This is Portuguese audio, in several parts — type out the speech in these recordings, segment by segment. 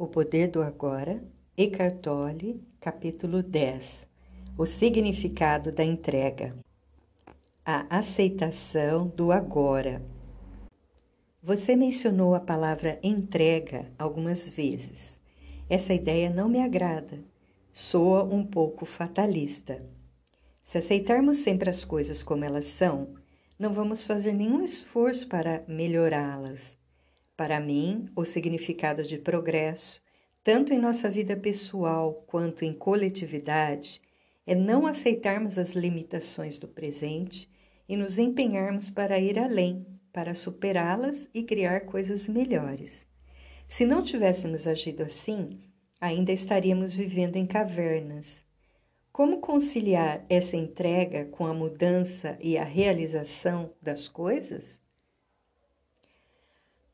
O Poder do Agora, Eckhart Tolle, capítulo 10 O significado da entrega. A aceitação do agora. Você mencionou a palavra entrega algumas vezes. Essa ideia não me agrada. Soa um pouco fatalista. Se aceitarmos sempre as coisas como elas são, não vamos fazer nenhum esforço para melhorá-las para mim, o significado de progresso, tanto em nossa vida pessoal quanto em coletividade, é não aceitarmos as limitações do presente e nos empenharmos para ir além, para superá-las e criar coisas melhores. Se não tivéssemos agido assim, ainda estaríamos vivendo em cavernas. Como conciliar essa entrega com a mudança e a realização das coisas?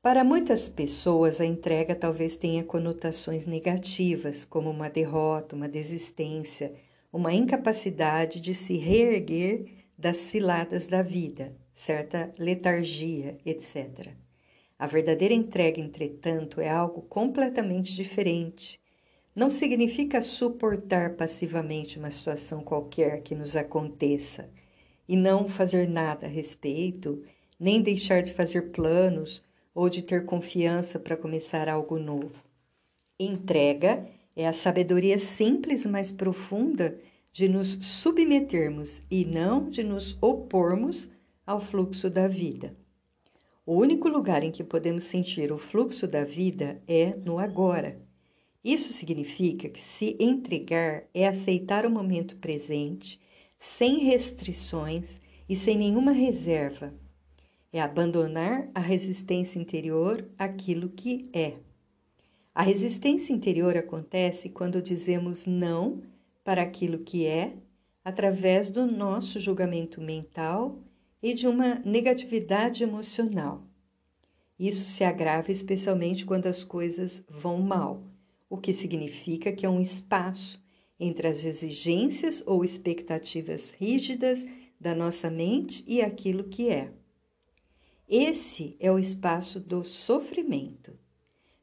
Para muitas pessoas, a entrega talvez tenha conotações negativas, como uma derrota, uma desistência, uma incapacidade de se reerguer das ciladas da vida, certa letargia, etc. A verdadeira entrega, entretanto, é algo completamente diferente. Não significa suportar passivamente uma situação qualquer que nos aconteça e não fazer nada a respeito, nem deixar de fazer planos ou de ter confiança para começar algo novo. Entrega é a sabedoria simples, mas profunda de nos submetermos e não de nos opormos ao fluxo da vida. O único lugar em que podemos sentir o fluxo da vida é no agora. Isso significa que se entregar é aceitar o momento presente, sem restrições e sem nenhuma reserva, é abandonar a resistência interior àquilo que é. A resistência interior acontece quando dizemos não para aquilo que é, através do nosso julgamento mental e de uma negatividade emocional. Isso se agrava especialmente quando as coisas vão mal, o que significa que é um espaço entre as exigências ou expectativas rígidas da nossa mente e aquilo que é. Esse é o espaço do sofrimento.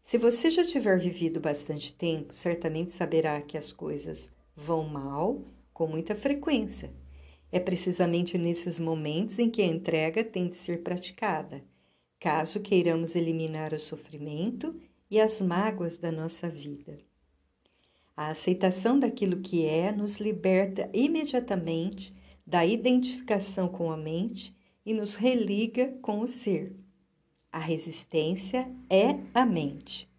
Se você já tiver vivido bastante tempo, certamente saberá que as coisas vão mal com muita frequência. É precisamente nesses momentos em que a entrega tem de ser praticada, caso queiramos eliminar o sofrimento e as mágoas da nossa vida. A aceitação daquilo que é nos liberta imediatamente da identificação com a mente e nos religa com o ser. A resistência é a mente.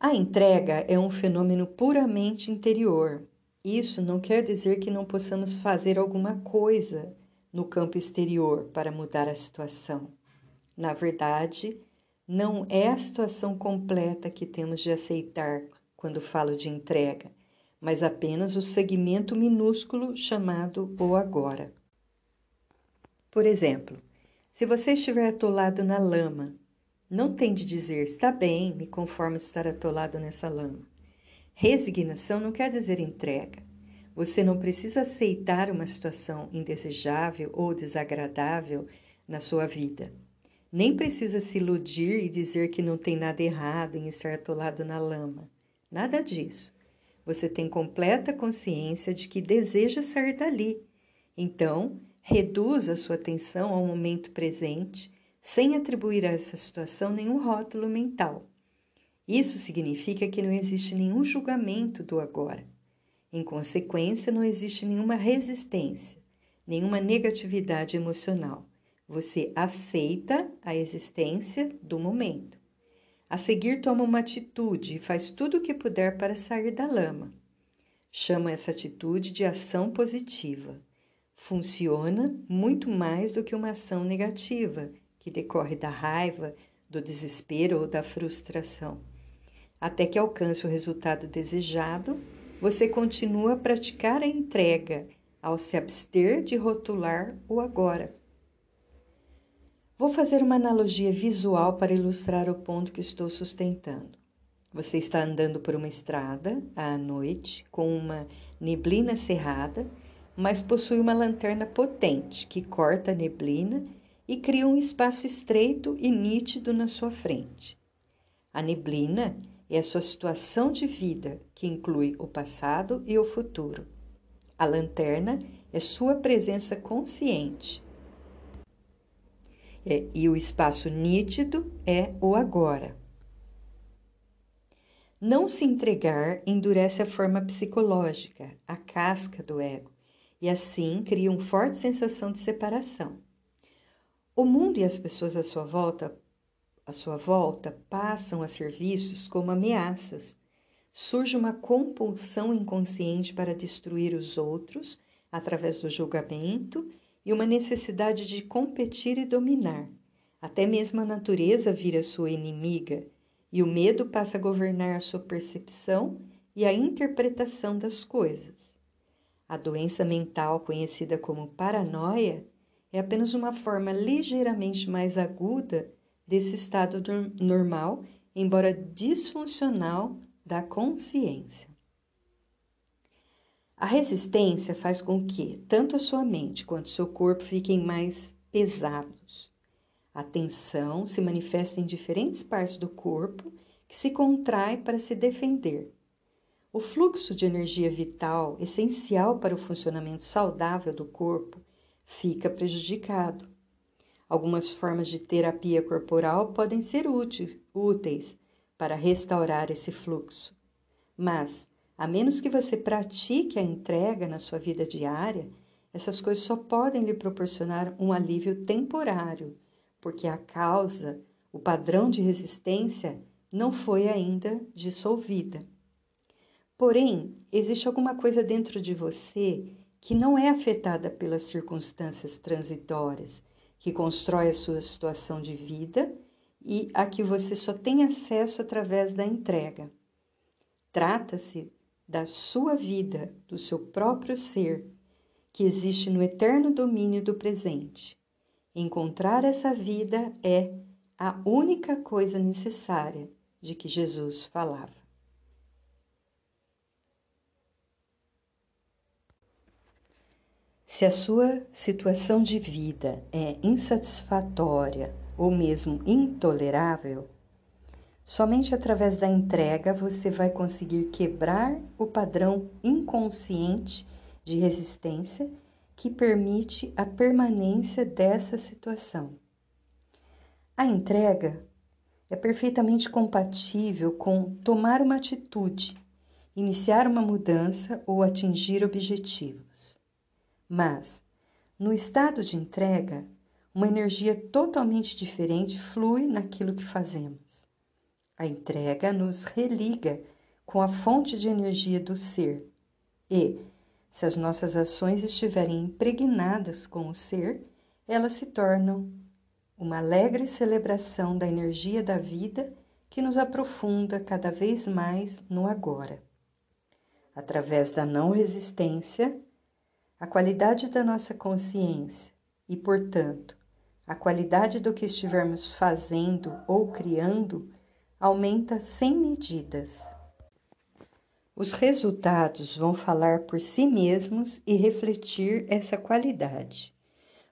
A entrega é um fenômeno puramente interior. Isso não quer dizer que não possamos fazer alguma coisa no campo exterior para mudar a situação. Na verdade, não é a situação completa que temos de aceitar quando falo de entrega mas apenas o segmento minúsculo chamado o agora. Por exemplo, se você estiver atolado na lama, não tem de dizer está bem, me conformo estar atolado nessa lama. Resignação não quer dizer entrega. Você não precisa aceitar uma situação indesejável ou desagradável na sua vida. Nem precisa se iludir e dizer que não tem nada errado em estar atolado na lama. Nada disso. Você tem completa consciência de que deseja sair dali. Então, reduz a sua atenção ao momento presente, sem atribuir a essa situação nenhum rótulo mental. Isso significa que não existe nenhum julgamento do agora. Em consequência, não existe nenhuma resistência, nenhuma negatividade emocional. Você aceita a existência do momento. A seguir, toma uma atitude e faz tudo o que puder para sair da lama. Chama essa atitude de ação positiva. Funciona muito mais do que uma ação negativa, que decorre da raiva, do desespero ou da frustração. Até que alcance o resultado desejado, você continua a praticar a entrega ao se abster de rotular o agora. Vou fazer uma analogia visual para ilustrar o ponto que estou sustentando. Você está andando por uma estrada à noite com uma neblina cerrada, mas possui uma lanterna potente que corta a neblina e cria um espaço estreito e nítido na sua frente. A neblina é a sua situação de vida, que inclui o passado e o futuro. A lanterna é sua presença consciente. É, e o espaço nítido é o agora. Não se entregar endurece a forma psicológica, a casca do ego, e assim cria uma forte sensação de separação. O mundo e as pessoas à sua volta, à sua volta passam a ser vistos como ameaças. Surge uma compulsão inconsciente para destruir os outros através do julgamento e uma necessidade de competir e dominar. Até mesmo a natureza vira sua inimiga e o medo passa a governar a sua percepção e a interpretação das coisas. A doença mental, conhecida como paranoia, é apenas uma forma ligeiramente mais aguda desse estado normal, embora disfuncional, da consciência. A resistência faz com que tanto a sua mente quanto o seu corpo fiquem mais pesados. A tensão se manifesta em diferentes partes do corpo que se contrai para se defender. O fluxo de energia vital, essencial para o funcionamento saudável do corpo, fica prejudicado. Algumas formas de terapia corporal podem ser úteis para restaurar esse fluxo, mas, a menos que você pratique a entrega na sua vida diária, essas coisas só podem lhe proporcionar um alívio temporário porque a causa, o padrão de resistência, não foi ainda dissolvida. Porém, existe alguma coisa dentro de você que não é afetada pelas circunstâncias transitórias, que constrói a sua situação de vida e a que você só tem acesso através da entrega. Trata-se da sua vida, do seu próprio ser, que existe no eterno domínio do presente. Encontrar essa vida é a única coisa necessária de que Jesus falava. Se a sua situação de vida é insatisfatória ou mesmo intolerável, somente através da entrega você vai conseguir quebrar o padrão inconsciente de resistência que permite a permanência dessa situação. A entrega é perfeitamente compatível com tomar uma atitude, iniciar uma mudança ou atingir objetivos. Mas, no estado de entrega, uma energia totalmente diferente flui naquilo que fazemos. A entrega nos religa com a fonte de energia do ser e, se as nossas ações estiverem impregnadas com o ser, elas se tornam uma alegre celebração da energia da vida que nos aprofunda cada vez mais no agora. Através da não resistência, a qualidade da nossa consciência e, portanto, a qualidade do que estivermos fazendo ou criando aumenta sem medidas. Os resultados vão falar por si mesmos e refletir essa qualidade.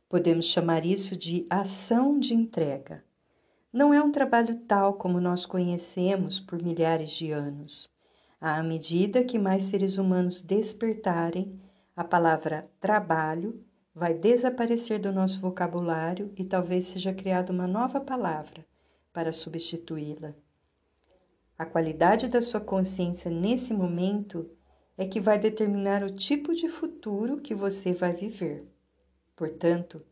Podemos chamar isso de ação de entrega. Não é um trabalho tal como nós conhecemos por milhares de anos. À medida que mais seres humanos despertarem, a palavra trabalho vai desaparecer do nosso vocabulário e talvez seja criada uma nova palavra para substituí-la. A qualidade da sua consciência nesse momento é que vai determinar o tipo de futuro que você vai viver. Portanto,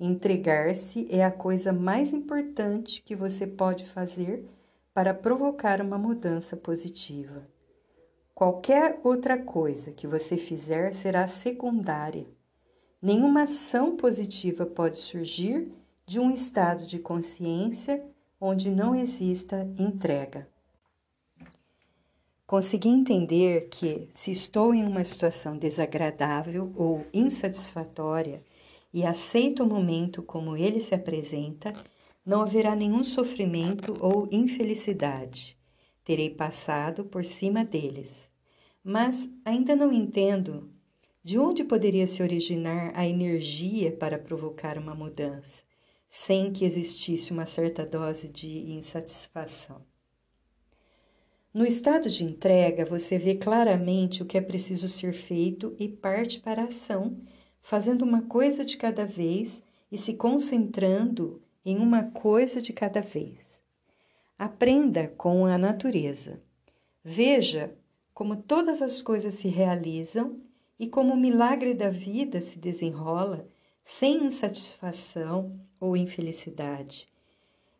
entregar-se é a coisa mais importante que você pode fazer para provocar uma mudança positiva. Qualquer outra coisa que você fizer será secundária. Nenhuma ação positiva pode surgir de um estado de consciência onde não exista entrega. Consegui entender que, se estou em uma situação desagradável ou insatisfatória e aceito o momento como ele se apresenta, não haverá nenhum sofrimento ou infelicidade. Terei passado por cima deles. Mas ainda não entendo de onde poderia se originar a energia para provocar uma mudança, sem que existisse uma certa dose de insatisfação. No estado de entrega, você vê claramente o que é preciso ser feito e parte para a ação, fazendo uma coisa de cada vez e se concentrando em uma coisa de cada vez. Aprenda com a natureza. Veja como todas as coisas se realizam e como o milagre da vida se desenrola sem insatisfação ou infelicidade.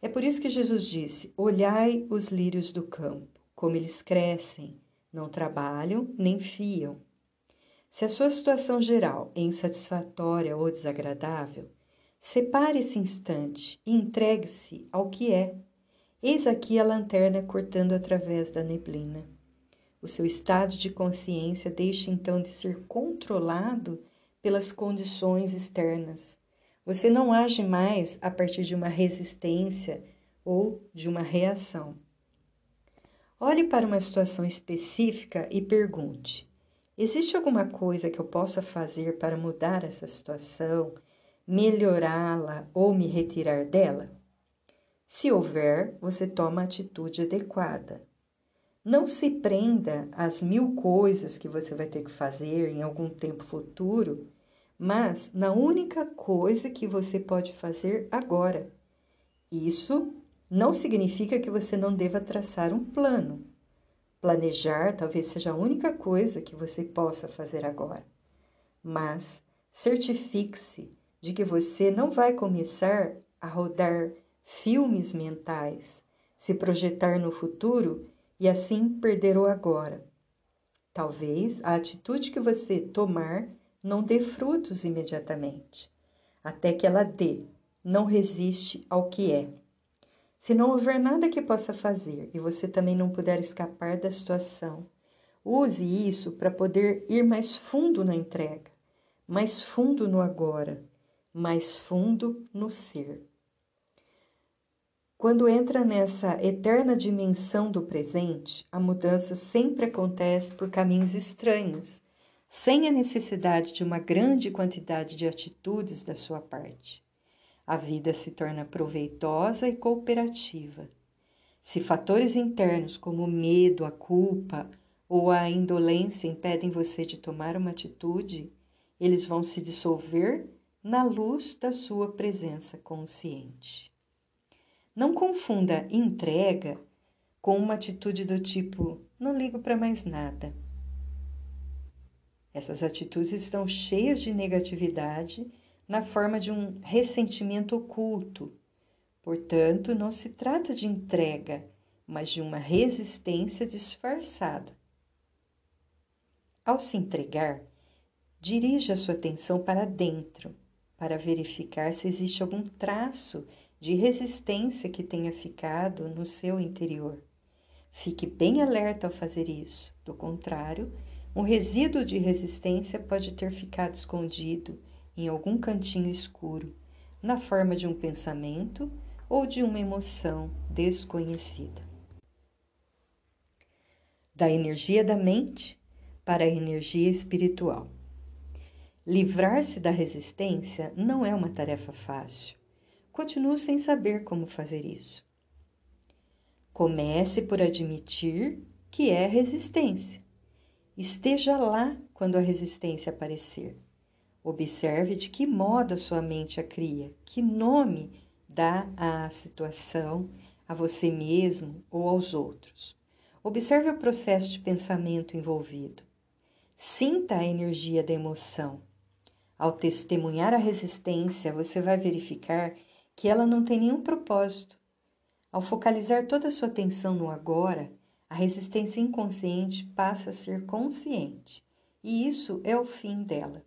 É por isso que Jesus disse: Olhai os lírios do campo, como eles crescem, não trabalham nem fiam. Se a sua situação geral é insatisfatória ou desagradável, separe esse instante e entregue-se ao que é. Eis aqui a lanterna cortando através da neblina. O seu estado de consciência deixa então de ser controlado pelas condições externas. Você não age mais a partir de uma resistência ou de uma reação. Olhe para uma situação específica e pergunte: existe alguma coisa que eu possa fazer para mudar essa situação, melhorá-la ou me retirar dela? Se houver, você toma a atitude adequada. Não se prenda às mil coisas que você vai ter que fazer em algum tempo futuro, mas na única coisa que você pode fazer agora. Isso não significa que você não deva traçar um plano. Planejar talvez seja a única coisa que você possa fazer agora. Mas certifique-se de que você não vai começar a rodar filmes mentais, se projetar no futuro e assim perder o agora. Talvez a atitude que você tomar não dê frutos imediatamente. Até que ela dê, não resiste ao que é. Se não houver nada que possa fazer e você também não puder escapar da situação, use isso para poder ir mais fundo na entrega, mais fundo no agora, mais fundo no ser. Quando entra nessa eterna dimensão do presente, a mudança sempre acontece por caminhos estranhos, sem a necessidade de uma grande quantidade de atitudes da sua parte. A vida se torna proveitosa e cooperativa. Se fatores internos como o medo, a culpa ou a indolência impedem você de tomar uma atitude, eles vão se dissolver na luz da sua presença consciente. Não confunda entrega com uma atitude do tipo: não ligo para mais nada. Essas atitudes estão cheias de negatividade na forma de um ressentimento oculto. Portanto, não se trata de entrega, mas de uma resistência disfarçada. Ao se entregar, dirija sua atenção para dentro, para verificar se existe algum traço de resistência que tenha ficado no seu interior. Fique bem alerta ao fazer isso, do contrário, um resíduo de resistência pode ter ficado escondido em algum cantinho escuro, na forma de um pensamento ou de uma emoção desconhecida. Da energia da mente para a energia espiritual. Livrar-se da resistência não é uma tarefa fácil continuo sem saber como fazer isso. Comece por admitir que é resistência. Esteja lá quando a resistência aparecer. Observe de que modo a sua mente a cria, que nome dá à situação, a você mesmo ou aos outros. Observe o processo de pensamento envolvido. Sinta a energia da emoção. Ao testemunhar a resistência, você vai verificar que ela não tem nenhum propósito. Ao focalizar toda a sua atenção no agora, a resistência inconsciente passa a ser consciente, e isso é o fim dela.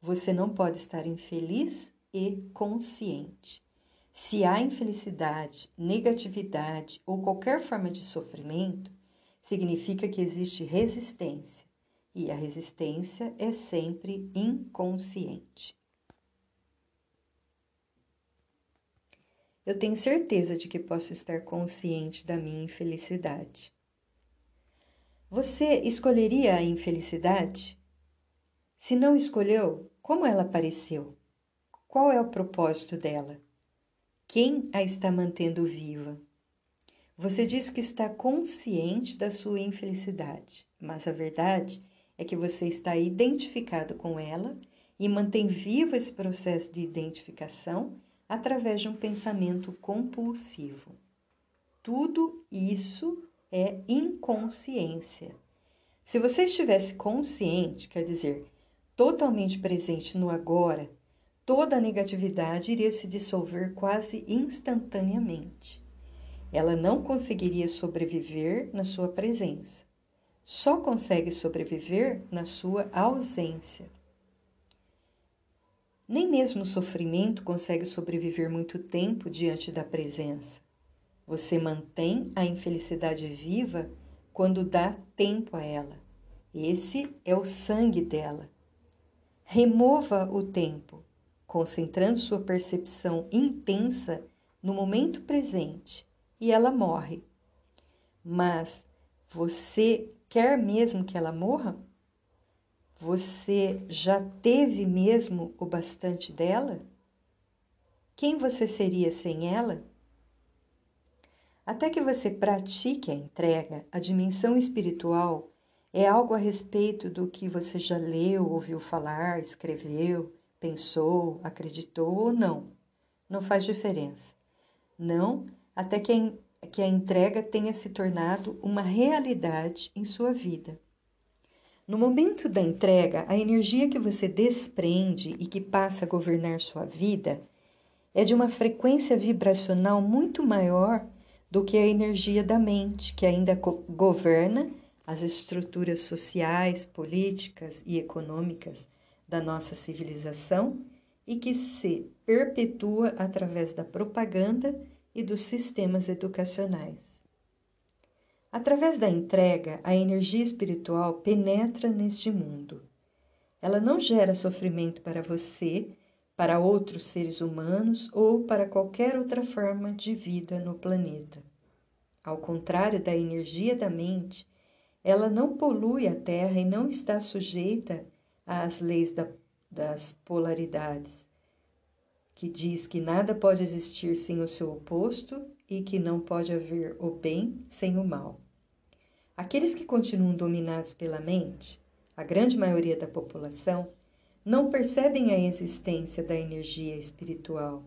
Você não pode estar infeliz e consciente. Se há infelicidade, negatividade ou qualquer forma de sofrimento, significa que existe resistência, e a resistência é sempre inconsciente. eu tenho certeza de que posso estar consciente da minha infelicidade. Você escolheria a infelicidade? Se não escolheu, como ela apareceu? Qual é o propósito dela? Quem a está mantendo viva? Você diz que está consciente da sua infelicidade, mas a verdade é que você está identificado com ela e mantém vivo esse processo de identificação através de um pensamento compulsivo. Tudo isso é inconsciência. Se você estivesse consciente, quer dizer, totalmente presente no agora, toda a negatividade iria se dissolver quase instantaneamente. Ela não conseguiria sobreviver na sua presença. Só consegue sobreviver na sua ausência. Nem mesmo o sofrimento consegue sobreviver muito tempo diante da presença. Você mantém a infelicidade viva quando dá tempo a ela. Esse é o sangue dela. Remova o tempo, concentrando sua percepção intensa no momento presente, e ela morre. Mas você quer mesmo que ela morra? Você já teve mesmo o bastante dela? Quem você seria sem ela? Até que você pratique a entrega, a dimensão espiritual é algo a respeito do que você já leu, ouviu falar, escreveu, pensou, acreditou ou não. Não faz diferença. Não, até que a, que a entrega tenha se tornado uma realidade em sua vida. No momento da entrega, a energia que você desprende e que passa a governar sua vida é de uma frequência vibracional muito maior do que a energia da mente, que ainda governa as estruturas sociais, políticas e econômicas da nossa civilização e que se perpetua através da propaganda e dos sistemas educacionais. Através da entrega, a energia espiritual penetra neste mundo. Ela não gera sofrimento para você, para outros seres humanos ou para qualquer outra forma de vida no planeta. Ao contrário da energia da mente, ela não polui a Terra e não está sujeita às leis da, das polaridades, que diz que nada pode existir sem o seu oposto e que não pode haver o bem sem o mal. Aqueles que continuam dominados pela mente, a grande maioria da população, não percebem a existência da energia espiritual.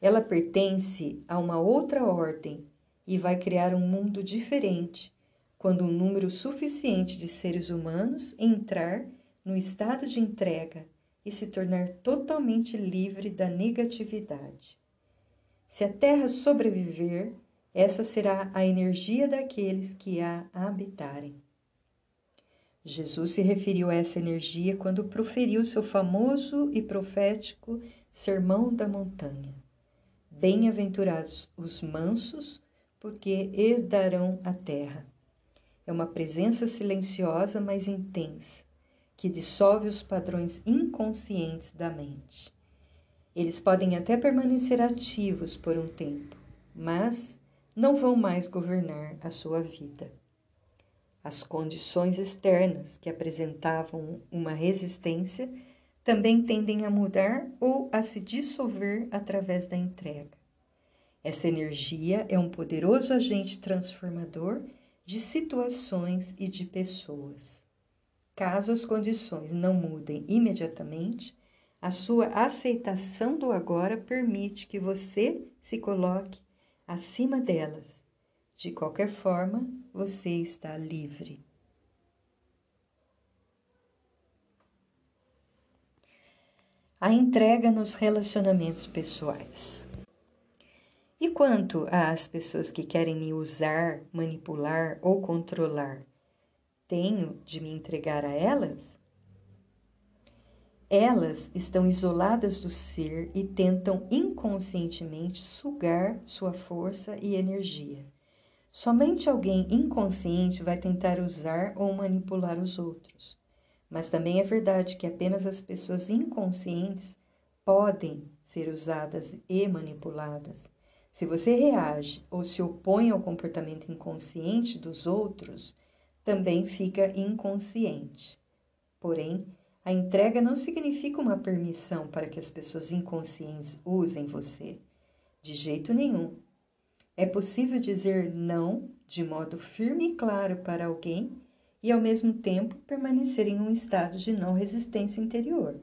Ela pertence a uma outra ordem e vai criar um mundo diferente quando um número suficiente de seres humanos entrar no estado de entrega e se tornar totalmente livre da negatividade. Se a Terra sobreviver, essa será a energia daqueles que a habitarem. Jesus se referiu a essa energia quando proferiu seu famoso e profético Sermão da Montanha. Bem-aventurados os mansos, porque herdarão a terra. É uma presença silenciosa, mas intensa, que dissolve os padrões inconscientes da mente. Eles podem até permanecer ativos por um tempo, mas não vão mais governar a sua vida. As condições externas que apresentavam uma resistência também tendem a mudar ou a se dissolver através da entrega. Essa energia é um poderoso agente transformador de situações e de pessoas. Caso as condições não mudem imediatamente, a sua aceitação do agora permite que você se coloque acima delas. De qualquer forma, você está livre. A entrega nos relacionamentos pessoais. E quanto às pessoas que querem me usar, manipular ou controlar, tenho de me entregar a elas? Elas estão isoladas do ser e tentam inconscientemente sugar sua força e energia. Somente alguém inconsciente vai tentar usar ou manipular os outros. Mas também é verdade que apenas as pessoas inconscientes podem ser usadas e manipuladas. Se você reage ou se opõe ao comportamento inconsciente dos outros, também fica inconsciente. Porém, a entrega não significa uma permissão para que as pessoas inconscientes usem você. De jeito nenhum. É possível dizer não de modo firme e claro para alguém e, ao mesmo tempo, permanecer em um estado de não resistência interior.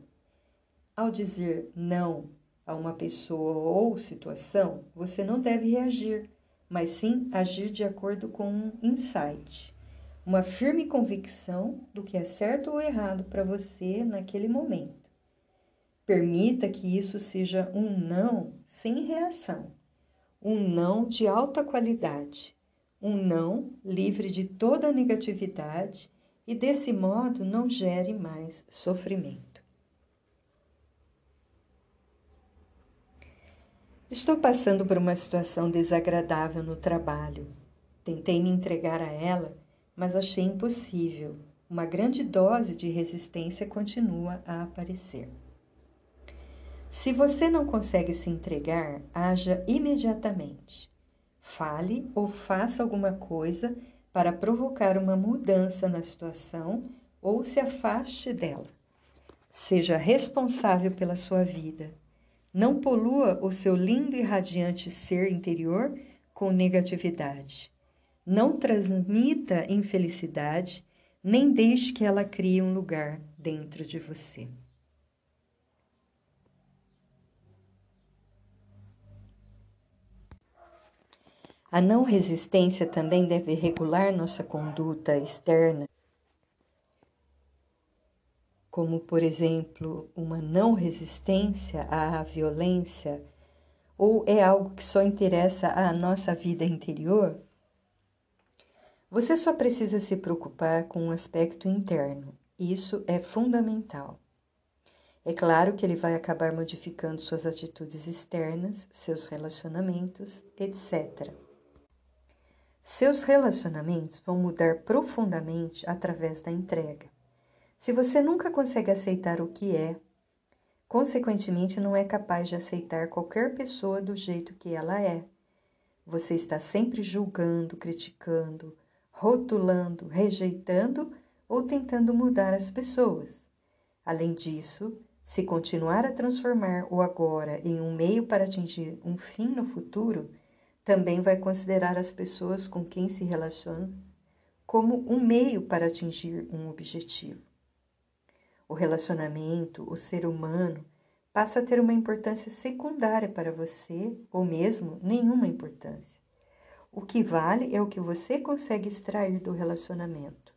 Ao dizer não a uma pessoa ou situação, você não deve reagir, mas sim agir de acordo com um insight, uma firme convicção do que é certo ou errado para você naquele momento. Permita que isso seja um não sem reação, um não de alta qualidade, um não livre de toda negatividade e, desse modo, não gere mais sofrimento. Estou passando por uma situação desagradável no trabalho. Tentei me entregar a ela, mas achei impossível. Uma grande dose de resistência continua a aparecer. Se você não consegue se entregar, haja imediatamente. Fale ou faça alguma coisa para provocar uma mudança na situação ou se afaste dela. Seja responsável pela sua vida. Não polua o seu lindo e radiante ser interior com negatividade. Não transmita infelicidade, nem deixe que ela crie um lugar dentro de você. A não resistência também deve regular nossa conduta externa, como, por exemplo, uma não resistência à violência, ou é algo que só interessa à nossa vida interior? Você só precisa se preocupar com o um aspecto interno. Isso é fundamental. É claro que ele vai acabar modificando suas atitudes externas, seus relacionamentos, etc. Seus relacionamentos vão mudar profundamente através da entrega. Se você nunca consegue aceitar o que é, consequentemente não é capaz de aceitar qualquer pessoa do jeito que ela é. Você está sempre julgando, criticando, rotulando, rejeitando ou tentando mudar as pessoas. Além disso, se continuar a transformar o agora em um meio para atingir um fim no futuro, também vai considerar as pessoas com quem se relaciona como um meio para atingir um objetivo. O relacionamento, o ser humano, passa a ter uma importância secundária para você, ou mesmo nenhuma importância. O que vale é o que você consegue extrair do relacionamento: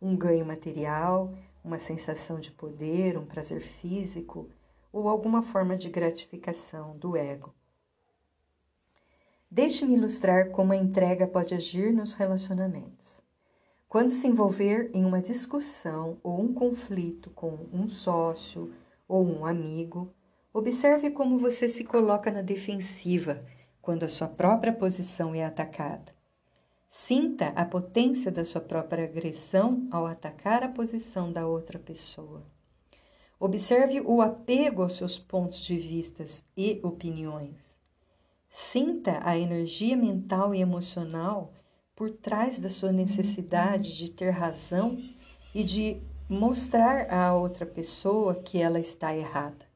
um ganho material, uma sensação de poder, um prazer físico ou alguma forma de gratificação do ego. Deixe-me ilustrar como a entrega pode agir nos relacionamentos. Quando se envolver em uma discussão ou um conflito com um sócio ou um amigo, observe como você se coloca na defensiva quando a sua própria posição é atacada. Sinta a potência da sua própria agressão ao atacar a posição da outra pessoa. Observe o apego aos seus pontos de vistas e opiniões. Sinta a energia mental e emocional por trás da sua necessidade de ter razão e de mostrar à outra pessoa que ela está errada.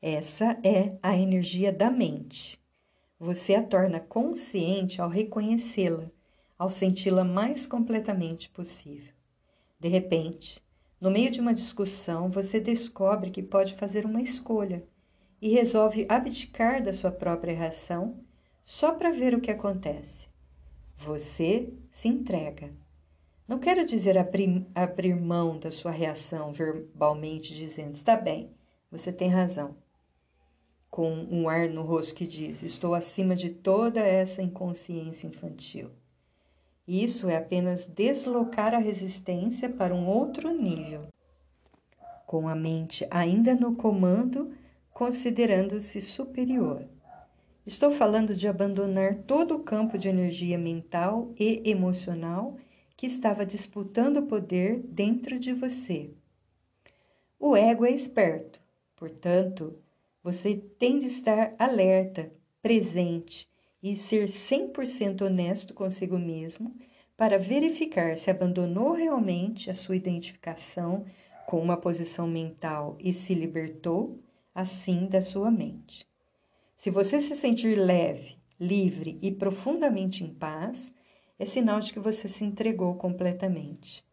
Essa é a energia da mente. Você a torna consciente ao reconhecê-la, ao senti-la mais completamente possível. De repente, no meio de uma discussão, você descobre que pode fazer uma escolha e resolve abdicar da sua própria reação só para ver o que acontece. Você se entrega. Não quero dizer abrir, mão da sua reação verbalmente, dizendo: está bem, você tem razão. Com um ar no rosto que diz: estou acima de toda essa inconsciência infantil. Isso é apenas deslocar a resistência para um outro nível. Com a mente ainda no comando, considerando-se superior. Estou falando de abandonar todo o campo de energia mental e emocional que estava disputando o poder dentro de você. O ego é esperto, portanto, você tem de estar alerta, presente e ser 100% honesto consigo mesmo para verificar se abandonou realmente a sua identificação com uma posição mental e se libertou assim da sua mente. Se você se sentir leve, livre e profundamente em paz, é sinal de que você se entregou completamente.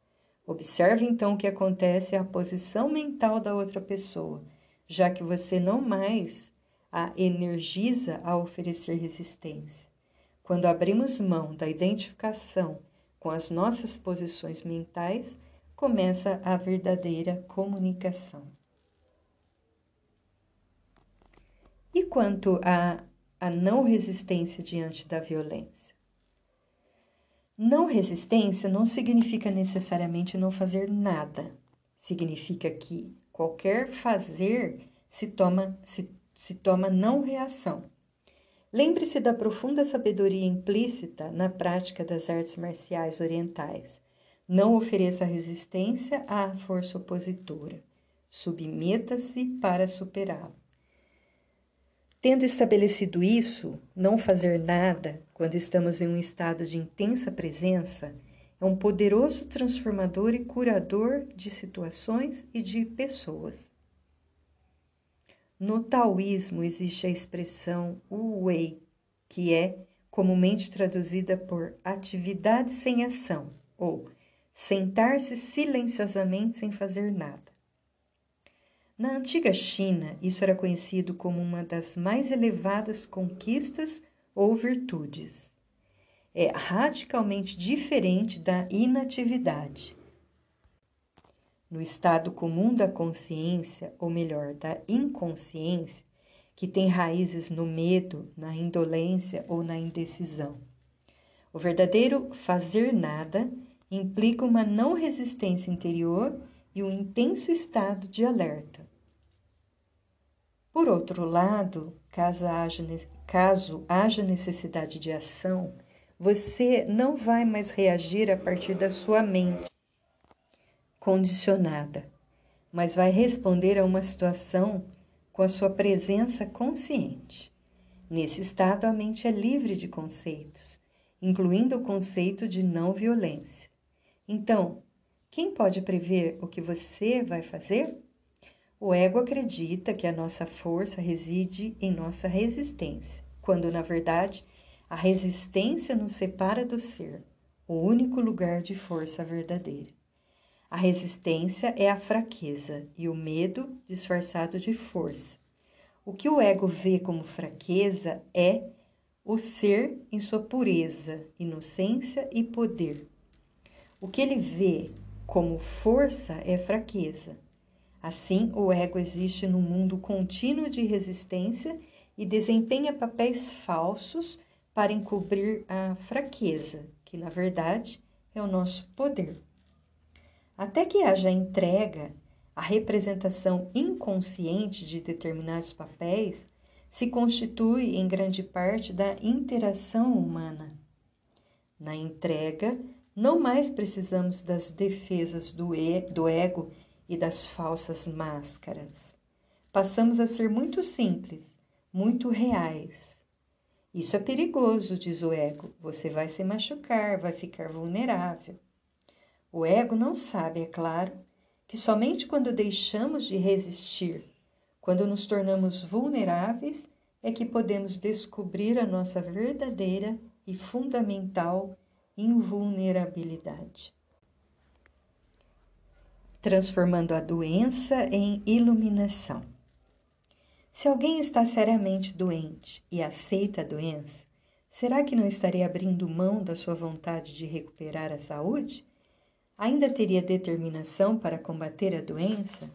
Observe então o que acontece à posição mental da outra pessoa, já que você não mais a energiza a oferecer resistência. Quando abrimos mão da identificação com as nossas posições mentais, começa a verdadeira comunicação. E quanto à, à não resistência diante da violência? Não resistência não significa necessariamente não fazer nada. Significa que qualquer fazer se toma, se, se toma não reação. Lembre-se da profunda sabedoria implícita na prática das artes marciais orientais. Não ofereça resistência à força opositora. Submeta-se para superá-la. Tendo estabelecido isso, não fazer nada quando estamos em um estado de intensa presença é um poderoso transformador e curador de situações e de pessoas. No taoísmo existe a expressão Wu Wei, que é comumente traduzida por atividade sem ação ou sentar-se silenciosamente sem fazer nada. Na antiga China, isso era conhecido como uma das mais elevadas conquistas ou virtudes. É radicalmente diferente da inatividade. No estado comum da consciência, ou melhor, da inconsciência, que tem raízes no medo, na indolência ou na indecisão. O verdadeiro fazer nada implica uma não resistência interior e um intenso estado de alerta. Por outro lado, caso haja, caso haja necessidade de ação, você não vai mais reagir a partir da sua mente condicionada, mas vai responder a uma situação com a sua presença consciente. Nesse estado, a mente é livre de conceitos, incluindo o conceito de não violência. Então, quem pode prever o que você vai fazer? O ego acredita que a nossa força reside em nossa resistência, quando na verdade a resistência nos separa do ser, o único lugar de força verdadeira. A resistência é a fraqueza e o medo disfarçado de força. O que o ego vê como fraqueza é o ser em sua pureza, inocência e poder. O que ele vê como força é fraqueza. Assim, o ego existe num mundo contínuo de resistência e desempenha papéis falsos para encobrir a fraqueza, que na verdade é o nosso poder. Até que haja entrega, a representação inconsciente de determinados papéis se constitui em grande parte da interação humana. Na entrega, não mais precisamos das defesas do, e, do ego e das falsas máscaras. Passamos a ser muito simples, muito reais. Isso é perigoso, diz o ego. Você vai se machucar, vai ficar vulnerável. O ego não sabe, é claro, que somente quando deixamos de resistir, quando nos tornamos vulneráveis, é que podemos descobrir a nossa verdadeira e fundamental invulnerabilidade transformando a doença em iluminação. Se alguém está seriamente doente e aceita a doença, será que não estaria abrindo mão da sua vontade de recuperar a saúde? Ainda teria determinação para combater a doença?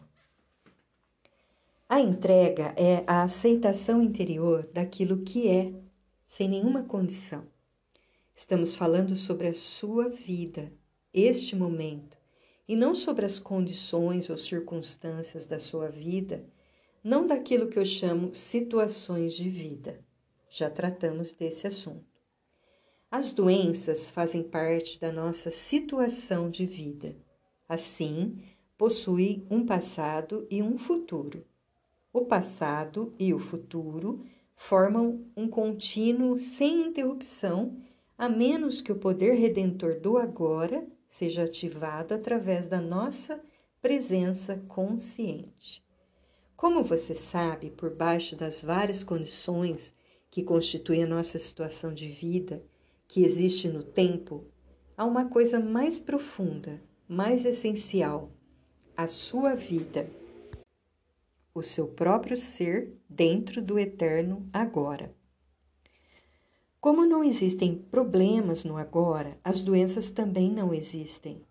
A entrega é a aceitação interior daquilo que é, sem nenhuma condição. Estamos falando sobre a sua vida, este momento e não sobre as condições ou circunstâncias da sua vida, não daquilo que eu chamo situações de vida. Já tratamos desse assunto. As doenças fazem parte da nossa situação de vida. Assim, possui um passado e um futuro. O passado e o futuro formam um contínuo sem interrupção, a menos que o poder redentor do agora seja ativado através da nossa presença consciente. Como você sabe, por baixo das várias condições que constitui a nossa situação de vida, que existe no tempo, há uma coisa mais profunda, mais essencial: a sua vida, o seu próprio ser dentro do eterno agora. Como não existem problemas no agora, as doenças também não existem.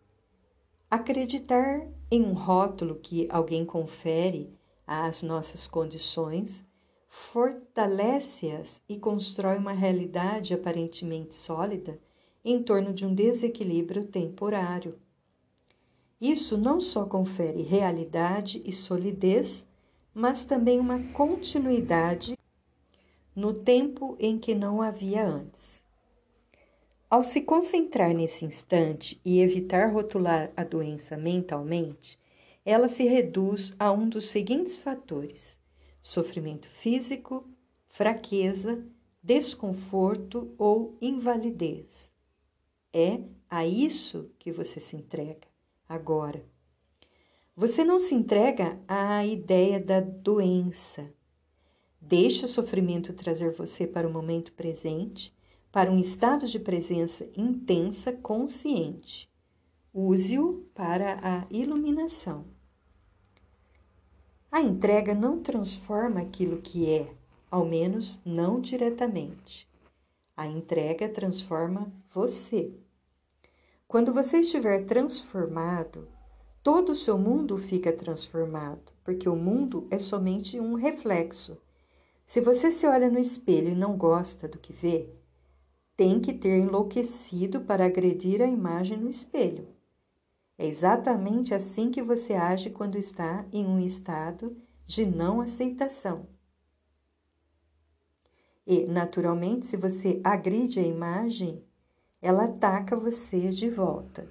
Acreditar em um rótulo que alguém confere às nossas condições fortalece-as e constrói uma realidade aparentemente sólida em torno de um desequilíbrio temporário. Isso não só confere realidade e solidez, mas também uma continuidade no tempo em que não havia antes. Ao se concentrar nesse instante e evitar rotular a doença mentalmente, ela se reduz a um dos seguintes fatores: sofrimento físico, fraqueza, desconforto ou invalidez. É a isso que você se entrega agora. Você não se entrega à ideia da doença. Deixe o sofrimento trazer você para o momento presente, para um estado de presença intensa, consciente. Use-o para a iluminação. A entrega não transforma aquilo que é, ao menos não diretamente. A entrega transforma você. Quando você estiver transformado, todo o seu mundo fica transformado, porque o mundo é somente um reflexo. Se você se olha no espelho e não gosta do que vê, tem que ter enlouquecido para agredir a imagem no espelho. É exatamente assim que você age quando está em um estado de não aceitação. E, naturalmente, se você agride a imagem, ela ataca você de volta.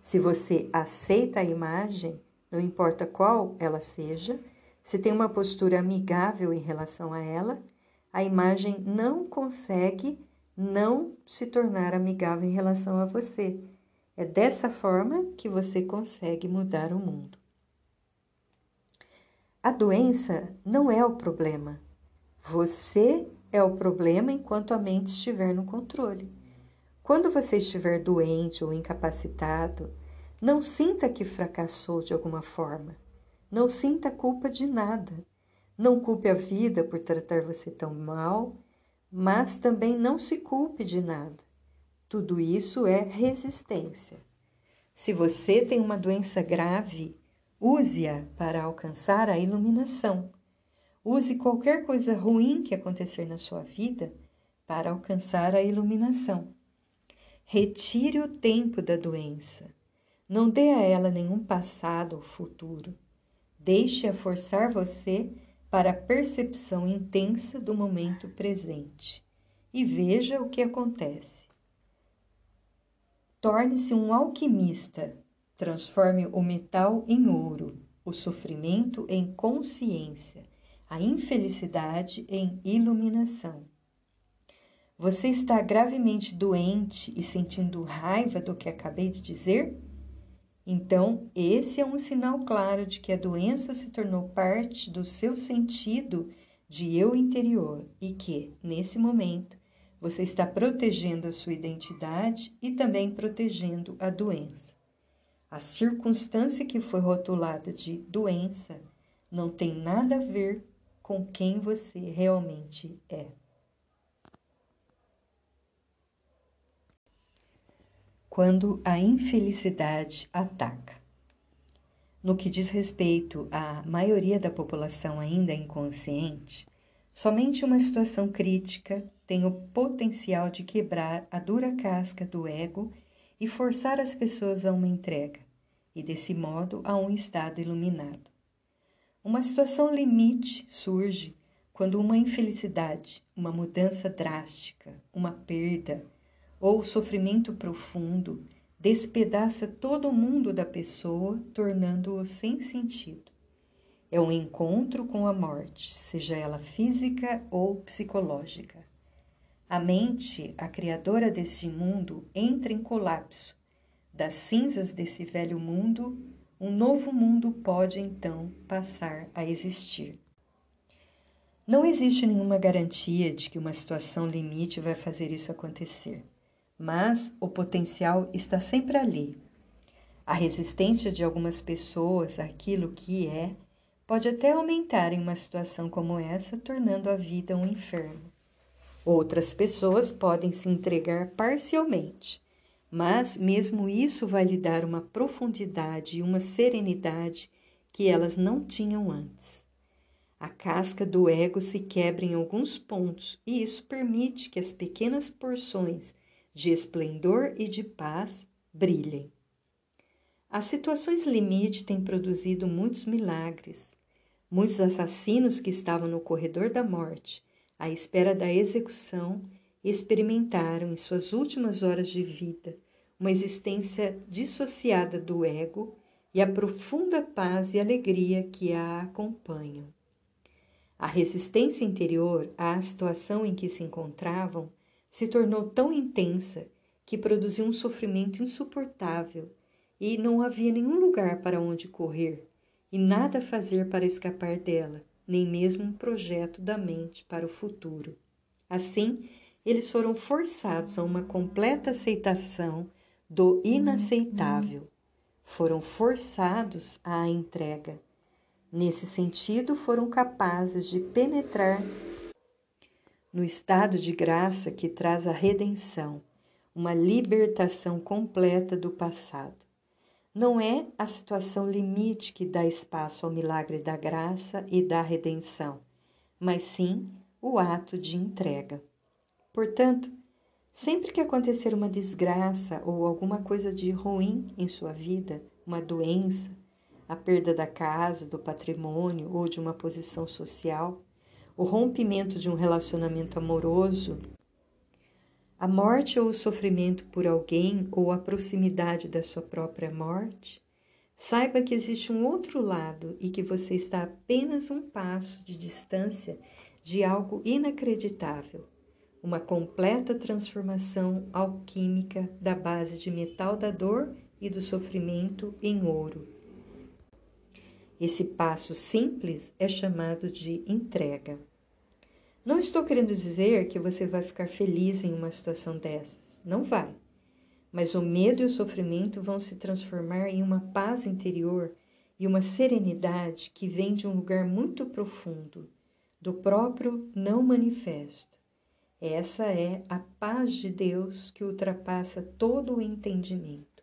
Se você aceita a imagem, não importa qual ela seja, se tem uma postura amigável em relação a ela, a imagem não consegue não se tornar amigável em relação a você é dessa forma que você consegue mudar o mundo. A doença não é o problema. Você é o problema enquanto a mente estiver no controle. Quando você estiver doente ou incapacitado, não sinta que fracassou de alguma forma. Não sinta culpa de nada. Não culpe a vida por tratar você tão mal, mas também não se culpe de nada. Tudo isso é resistência. Se você tem uma doença grave, use-a para alcançar a iluminação. Use qualquer coisa ruim que acontecer na sua vida para alcançar a iluminação. Retire o tempo da doença. Não dê a ela nenhum passado ou futuro. Deixe-a forçar você para a percepção intensa do momento presente e veja o que acontece. Torne-se um alquimista. Transforme o metal em ouro, o sofrimento em consciência, a infelicidade em iluminação. Você está gravemente doente e sentindo raiva do que acabei de dizer? Então, esse é um sinal claro de que a doença se tornou parte do seu sentido de eu interior e que, nesse momento, você está protegendo a sua identidade e também protegendo a doença. A circunstância que foi rotulada de doença não tem nada a ver com quem você realmente é. Quando a infelicidade ataca. No que diz respeito à maioria da população ainda inconsciente, somente uma situação crítica tem o potencial de quebrar a dura casca do ego e forçar as pessoas a uma entrega, e desse modo a um estado iluminado. Uma situação limite surge quando uma infelicidade, uma mudança drástica, uma perda ou sofrimento profundo despedaça todo o mundo da pessoa, tornando-o sem sentido. É um encontro com a morte, seja ela física ou psicológica. A mente, a criadora desse mundo, entra em colapso. Das cinzas desse velho mundo, um novo mundo pode então passar a existir. Não existe nenhuma garantia de que uma situação limite vai fazer isso acontecer, mas o potencial está sempre ali. A resistência de algumas pessoas àquilo que é pode até aumentar em uma situação como essa, tornando a vida um inferno. Outras pessoas podem se entregar parcialmente, mas mesmo isso vai lhe dar uma profundidade e uma serenidade que elas não tinham antes. A casca do ego se quebra em alguns pontos e isso permite que as pequenas porções de esplendor e de paz brilhem. As situações limite têm produzido muitos milagres. Muitos assassinos que estavam no corredor da morte, à espera da execução, experimentaram em suas últimas horas de vida uma existência dissociada do ego e a profunda paz e alegria que a acompanham. A resistência interior à situação em que se encontravam se tornou tão intensa que produziu um sofrimento insuportável e não havia nenhum lugar para onde correr e nada fazer para escapar dela, nem mesmo um projeto da mente para o futuro. Assim, eles foram forçados a uma completa aceitação do inaceitável. Foram forçados à entrega Nesse sentido, foram capazes de penetrar no estado de graça que traz a redenção, uma libertação completa do passado. Não é a situação limite que dá espaço ao milagre da graça e da redenção, mas sim o ato de entrega. Portanto, sempre que acontecer uma desgraça ou alguma coisa de ruim em sua vida, uma doença, a perda da casa, do patrimônio ou de uma posição social, o rompimento de um relacionamento amoroso, a morte ou o sofrimento por alguém ou a proximidade da sua própria morte, saiba que existe um outro lado e que você está apenas um passo de distância de algo inacreditável, uma completa transformação alquímica da base de metal da dor e do sofrimento em ouro esse passo simples é chamado de entrega. Não estou querendo dizer que você vai ficar feliz em uma situação dessas. Não vai. Mas o medo e o sofrimento vão se transformar em uma paz interior e uma serenidade que vem de um lugar muito profundo, do próprio não manifesto. Essa é a paz de Deus que ultrapassa todo o entendimento.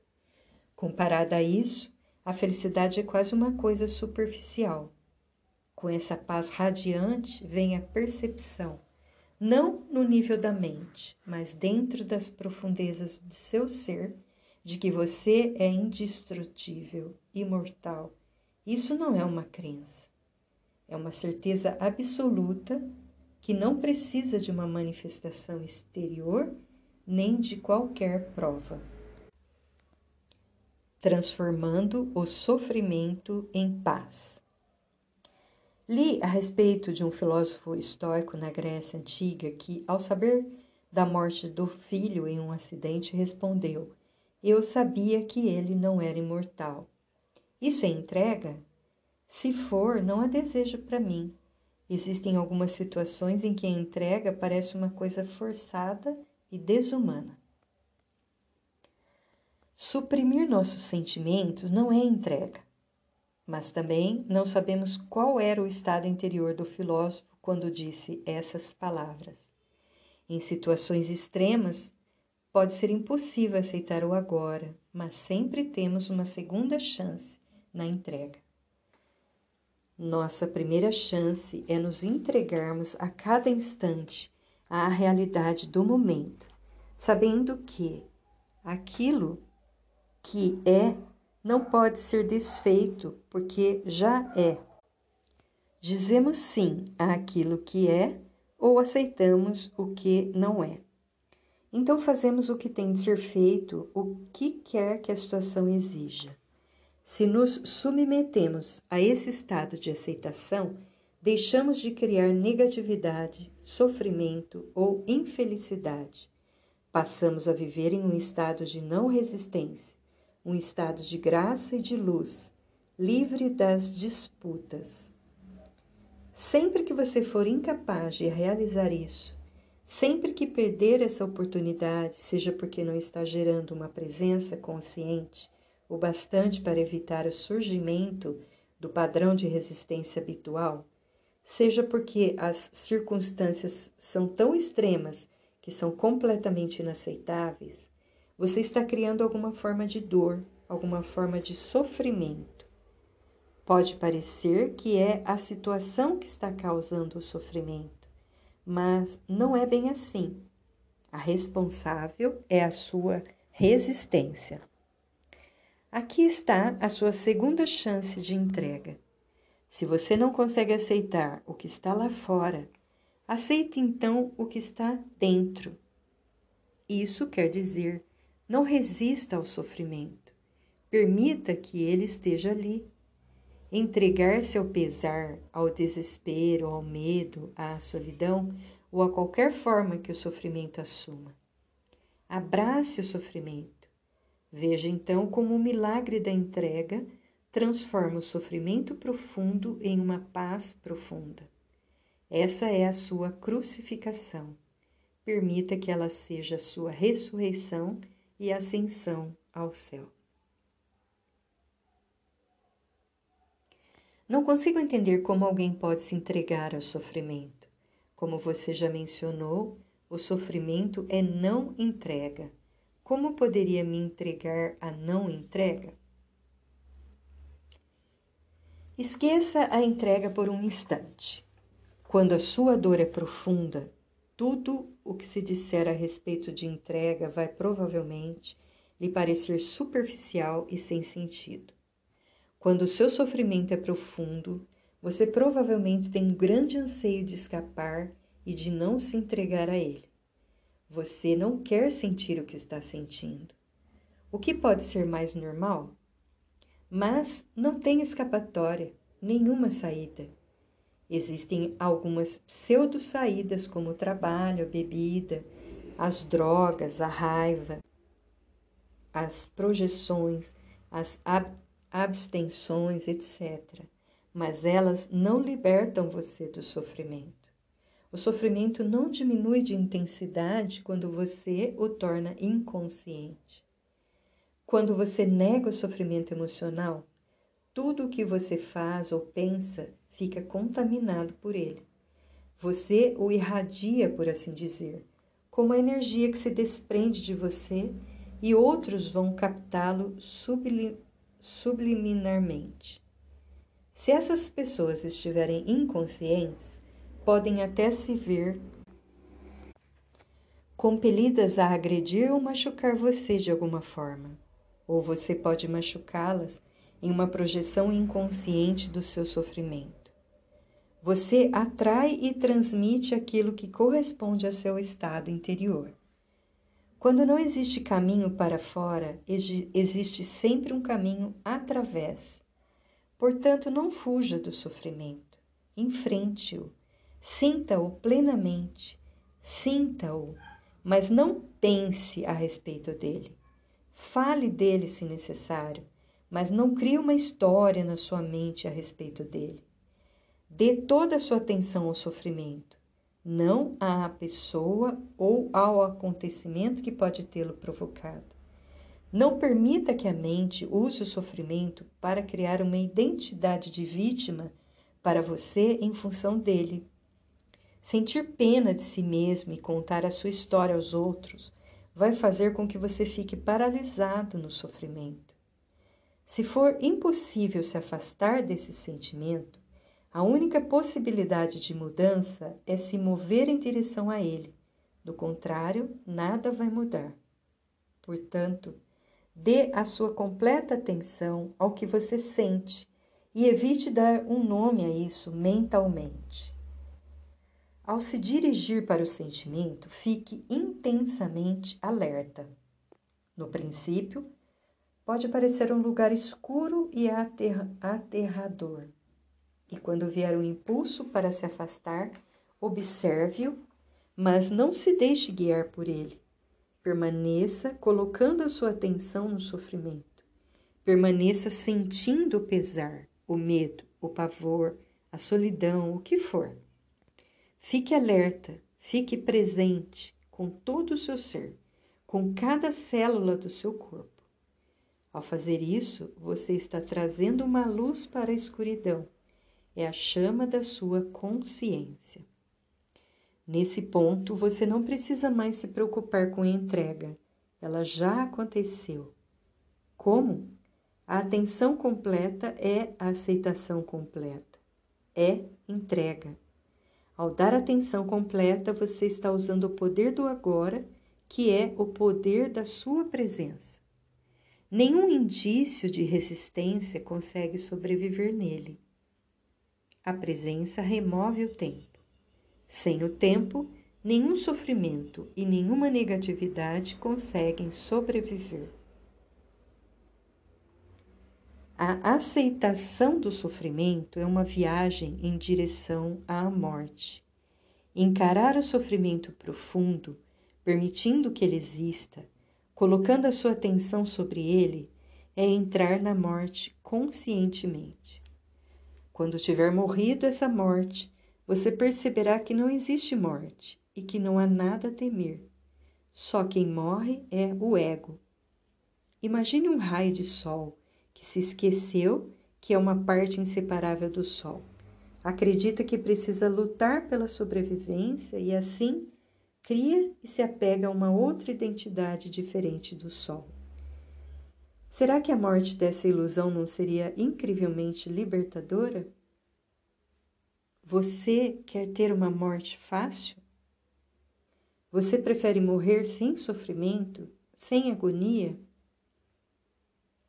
Comparada a isso, a felicidade é quase uma coisa superficial. Com essa paz radiante vem a percepção, não no nível da mente, mas dentro das profundezas de seu ser, de que você é indestrutível, imortal. Isso não é uma crença, é uma certeza absoluta que não precisa de uma manifestação exterior nem de qualquer prova transformando o sofrimento em paz. Li a respeito de um filósofo estoico na Grécia Antiga que, ao saber da morte do filho em um acidente, respondeu: Eu sabia que ele não era imortal. Isso é entrega? Se for, não a desejo para mim. Existem algumas situações em que a entrega parece uma coisa forçada e desumana. Suprimir nossos sentimentos não é entrega, mas também não sabemos qual era o estado interior do filósofo quando disse essas palavras. Em situações extremas, pode ser impossível aceitar o agora, mas sempre temos uma segunda chance na entrega. Nossa primeira chance é nos entregarmos a cada instante à realidade do momento, sabendo que aquilo que é não pode ser desfeito, porque já é. Dizemos sim àquilo que é ou aceitamos o que não é. Então fazemos o que tem de ser feito, o que quer que a situação exija. Se nos submetemos a esse estado de aceitação, deixamos de criar negatividade, sofrimento ou infelicidade. Passamos a viver em um estado de não resistência, um estado de graça e de luz, livre das disputas. Sempre que você for incapaz de realizar isso, sempre que perder essa oportunidade, seja porque não está gerando uma presença consciente o bastante para evitar o surgimento do padrão de resistência habitual, seja porque as circunstâncias são tão extremas que são completamente inaceitáveis, você está criando alguma forma de dor, alguma forma de sofrimento. Pode parecer que é a situação que está causando o sofrimento, mas não é bem assim. A responsável é a sua resistência. Aqui está a sua segunda chance de entrega. Se você não consegue aceitar o que está lá fora, aceite então o que está dentro. Isso quer dizer, não resista ao sofrimento. Permita que ele esteja ali. Entregar-se ao pesar, ao desespero, ao medo, à solidão ou a qualquer forma que o sofrimento assuma. Abrace o sofrimento. Veja então como o milagre da entrega transforma o sofrimento profundo em uma paz profunda. Essa é a sua crucificação. Permita que ela seja a sua ressurreição e ascensão ao céu. Não consigo entender como alguém pode se entregar ao sofrimento. Como você já mencionou, o sofrimento é não entrega. Como poderia me entregar a não entrega? Esqueça a entrega por um instante. Quando a sua dor é profunda, tudo o que se disser a respeito de entrega vai provavelmente lhe parecer superficial e sem sentido. Quando o seu sofrimento é profundo, você provavelmente tem um grande anseio de escapar e de não se entregar a ele. Você não quer sentir o que está sentindo. O que pode ser mais normal? Mas não tem escapatória, nenhuma saída. Existem algumas pseudo-saídas, como o trabalho, a bebida, as drogas, a raiva, as projeções, as ab abstenções, etc. Mas elas não libertam você do sofrimento. O sofrimento não diminui de intensidade quando você o torna inconsciente. Quando você nega o sofrimento emocional, tudo o que você faz ou pensa fica contaminado por ele. Você o irradia, por assim dizer, como a energia que se desprende de você e outros vão captá-lo sublim subliminarmente. Se essas pessoas estiverem inconscientes, podem até se ver compelidas a agredir ou machucar você de alguma forma, ou você pode machucá-las em uma projeção inconsciente do seu sofrimento. Você atrai e transmite aquilo que corresponde a seu estado interior. Quando não existe caminho para fora, existe sempre um caminho através. Portanto, não fuja do sofrimento, enfrente-o, sinta-o plenamente, sinta-o, mas não pense a respeito dele. Fale dele se necessário, mas não crie uma história na sua mente a respeito dele. Dê toda a sua atenção ao sofrimento, não à pessoa ou ao acontecimento que pode tê-lo provocado. Não permita que a mente use o sofrimento para criar uma identidade de vítima para você em função dele. Sentir pena de si mesmo e contar a sua história aos outros vai fazer com que você fique paralisado no sofrimento. Se for impossível se afastar desse sentimento, a única possibilidade de mudança é se mover em direção a ele. Do contrário, nada vai mudar. Portanto, dê a sua completa atenção ao que você sente e evite dar um nome a isso mentalmente. Ao se dirigir para o sentimento, fique intensamente alerta. No princípio, pode parecer um lugar escuro e aterrador e quando vier um impulso para se afastar, observe-o, mas não se deixe guiar por ele. Permaneça colocando a sua atenção no sofrimento. Permaneça sentindo o pesar, o medo, o pavor, a solidão, o que for. Fique alerta, fique presente com todo o seu ser, com cada célula do seu corpo. Ao fazer isso, você está trazendo uma luz para a escuridão. É a chama da sua consciência. Nesse ponto, você não precisa mais se preocupar com a entrega. Ela já aconteceu. Como? A atenção completa é a aceitação completa. É entrega. Ao dar atenção completa, você está usando o poder do agora, que é o poder da sua presença. Nenhum indício de resistência consegue sobreviver nele. A presença remove o tempo. Sem o tempo, nenhum sofrimento e nenhuma negatividade conseguem sobreviver. A aceitação do sofrimento é uma viagem em direção à morte. Encarar o sofrimento profundo, permitindo que ele exista, colocando a sua atenção sobre ele, é entrar na morte conscientemente. Quando tiver morrido essa morte, você perceberá que não existe morte e que não há nada a temer. Só quem morre é o ego. Imagine um raio de sol que se esqueceu que é uma parte inseparável do Sol. Acredita que precisa lutar pela sobrevivência e assim cria e se apega a uma outra identidade diferente do Sol. Será que a morte dessa ilusão não seria incrivelmente libertadora? Você quer ter uma morte fácil? Você prefere morrer sem sofrimento, sem agonia?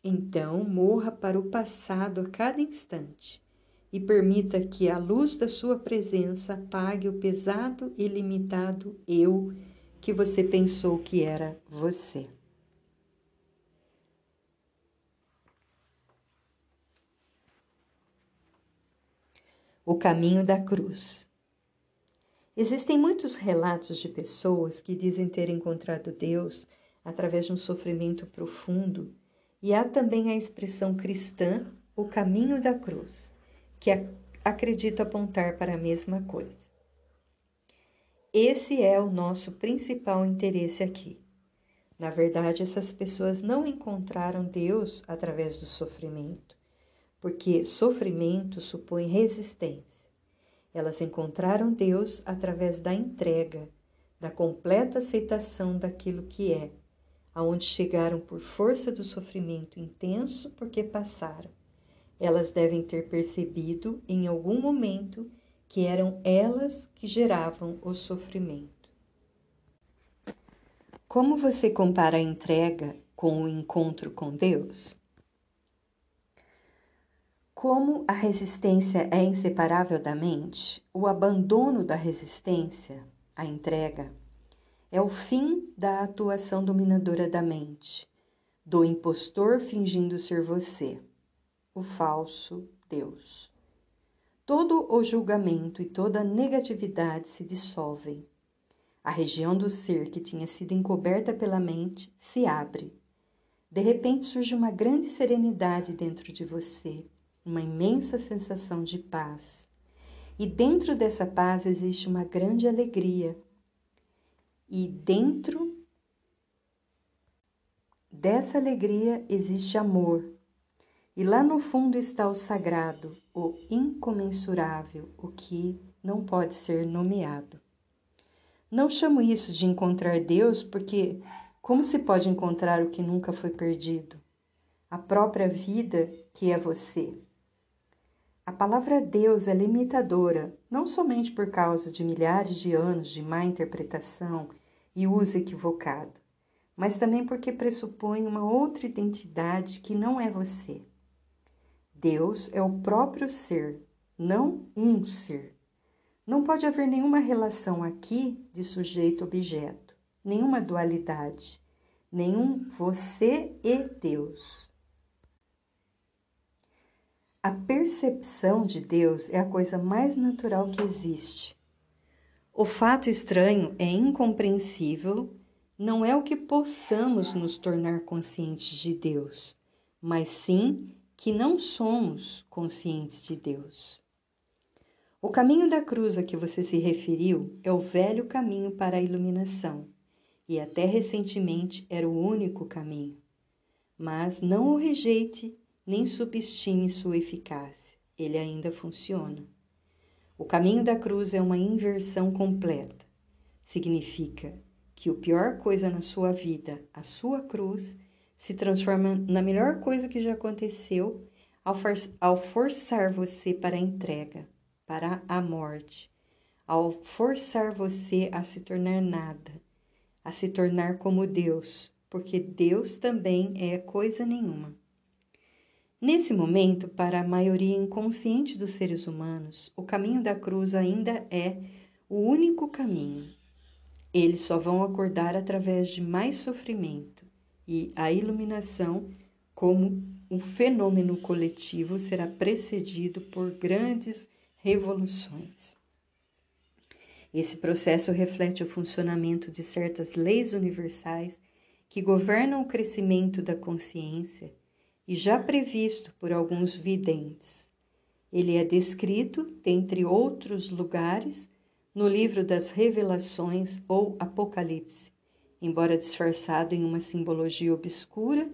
Então, morra para o passado a cada instante e permita que a luz da sua presença apague o pesado e limitado eu que você pensou que era você. O caminho da cruz. Existem muitos relatos de pessoas que dizem ter encontrado Deus através de um sofrimento profundo e há também a expressão cristã, o caminho da cruz, que acredito apontar para a mesma coisa. Esse é o nosso principal interesse aqui. Na verdade, essas pessoas não encontraram Deus através do sofrimento, porque sofrimento supõe resistência. Elas encontraram Deus através da entrega, da completa aceitação daquilo que é, aonde chegaram por força do sofrimento intenso porque passaram. Elas devem ter percebido em algum momento que eram elas que geravam o sofrimento. Como você compara a entrega com o encontro com Deus? Como a resistência é inseparável da mente, o abandono da resistência, a entrega, é o fim da atuação dominadora da mente, do impostor fingindo ser você, o falso Deus. Todo o julgamento e toda a negatividade se dissolvem. A região do ser que tinha sido encoberta pela mente se abre. De repente surge uma grande serenidade dentro de você, uma imensa sensação de paz. E dentro dessa paz existe uma grande alegria, e dentro dessa alegria existe amor. E lá no fundo está o sagrado, o incomensurável, o que não pode ser nomeado. Não chamo isso de encontrar Deus porque como se pode encontrar o que nunca foi perdido? A própria vida que é você. A palavra Deus é limitadora, não somente por causa de milhares de anos de má interpretação e uso equivocado, mas também porque pressupõe uma outra identidade que não é você. Deus é o próprio ser, não um ser. Não pode haver nenhuma relação aqui de sujeito-objeto, nenhuma dualidade, nenhum você e Deus. A percepção de Deus é a coisa mais natural que existe. O fato estranho é incompreensível, não é o que possamos nos tornar conscientes de Deus, mas sim que não somos conscientes de Deus. O caminho da cruz a que você se referiu é o velho caminho para a iluminação, e até recentemente era o único caminho. Mas não o rejeite nem subestime sua eficácia, ele ainda funciona. O caminho da cruz é uma inversão completa. Significa que o pior coisa na sua vida, a sua cruz, se transforma na melhor coisa que já aconteceu ao, for ao forçar você para a entrega, para a morte, ao forçar você a se tornar nada, a se tornar como Deus, porque Deus também é coisa nenhuma. Nesse momento, para a maioria inconsciente dos seres humanos, o caminho da cruz ainda é o único caminho. Eles só vão acordar através de mais sofrimento e a iluminação, como um fenômeno coletivo, será precedido por grandes revoluções. Esse processo reflete o funcionamento de certas leis universais que governam o crescimento da consciência e já previsto por alguns videntes. Ele é descrito, dentre outros lugares, no livro das Revelações ou Apocalipse, embora disfarçado em uma simbologia obscura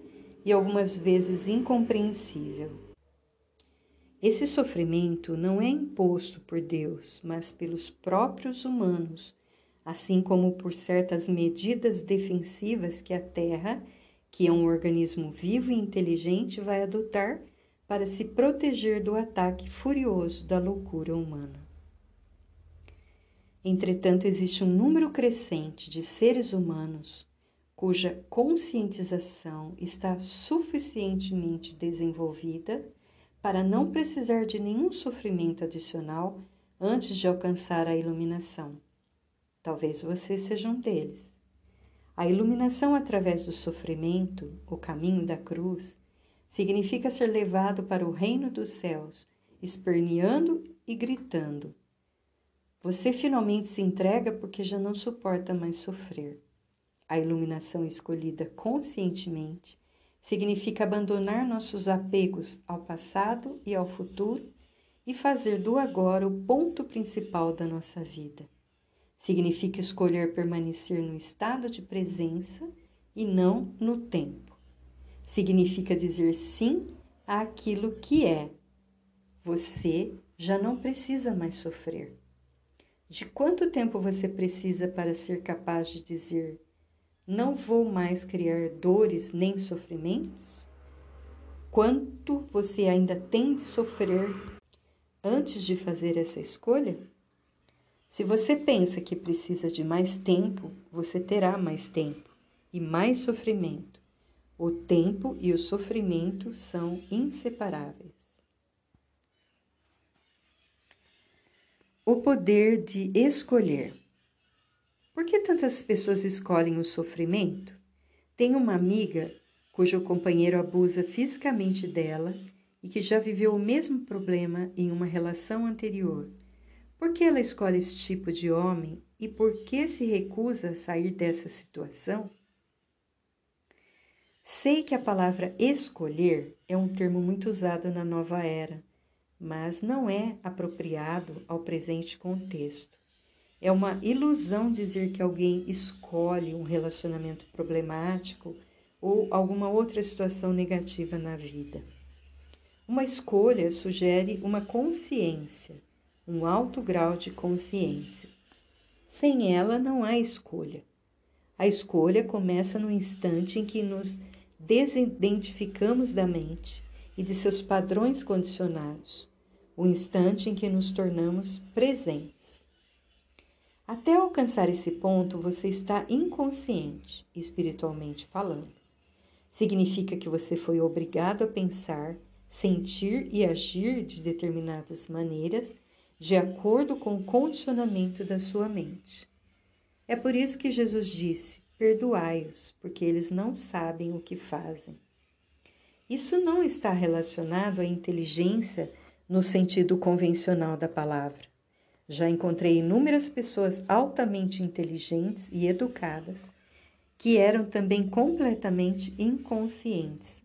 e algumas vezes incompreensível. Esse sofrimento não é imposto por Deus, mas pelos próprios humanos, assim como por certas medidas defensivas que a Terra que é um organismo vivo e inteligente vai adotar para se proteger do ataque furioso da loucura humana. Entretanto, existe um número crescente de seres humanos cuja conscientização está suficientemente desenvolvida para não precisar de nenhum sofrimento adicional antes de alcançar a iluminação. Talvez você seja um deles. A iluminação através do sofrimento, o caminho da cruz, significa ser levado para o reino dos céus, esperneando e gritando. Você finalmente se entrega porque já não suporta mais sofrer. A iluminação escolhida conscientemente significa abandonar nossos apegos ao passado e ao futuro e fazer do agora o ponto principal da nossa vida. Significa escolher permanecer no estado de presença e não no tempo. Significa dizer sim àquilo que é. Você já não precisa mais sofrer. De quanto tempo você precisa para ser capaz de dizer: Não vou mais criar dores nem sofrimentos? Quanto você ainda tem de sofrer antes de fazer essa escolha? Se você pensa que precisa de mais tempo, você terá mais tempo e mais sofrimento. O tempo e o sofrimento são inseparáveis. O poder de escolher. Por que tantas pessoas escolhem o sofrimento? Tem uma amiga cujo companheiro abusa fisicamente dela e que já viveu o mesmo problema em uma relação anterior por que ela escolhe esse tipo de homem e por que se recusa a sair dessa situação? Sei que a palavra escolher é um termo muito usado na nova era, mas não é apropriado ao presente contexto. É uma ilusão dizer que alguém escolhe um relacionamento problemático ou alguma outra situação negativa na vida. Uma escolha sugere uma consciência um alto grau de consciência. Sem ela não há escolha. A escolha começa no instante em que nos desidentificamos da mente e de seus padrões condicionados, o instante em que nos tornamos presentes. Até alcançar esse ponto, você está inconsciente, espiritualmente falando. Significa que você foi obrigado a pensar, sentir e agir de determinadas maneiras de acordo com o condicionamento da sua mente. É por isso que Jesus disse: Perdoai-os, porque eles não sabem o que fazem. Isso não está relacionado à inteligência no sentido convencional da palavra. Já encontrei inúmeras pessoas altamente inteligentes e educadas que eram também completamente inconscientes,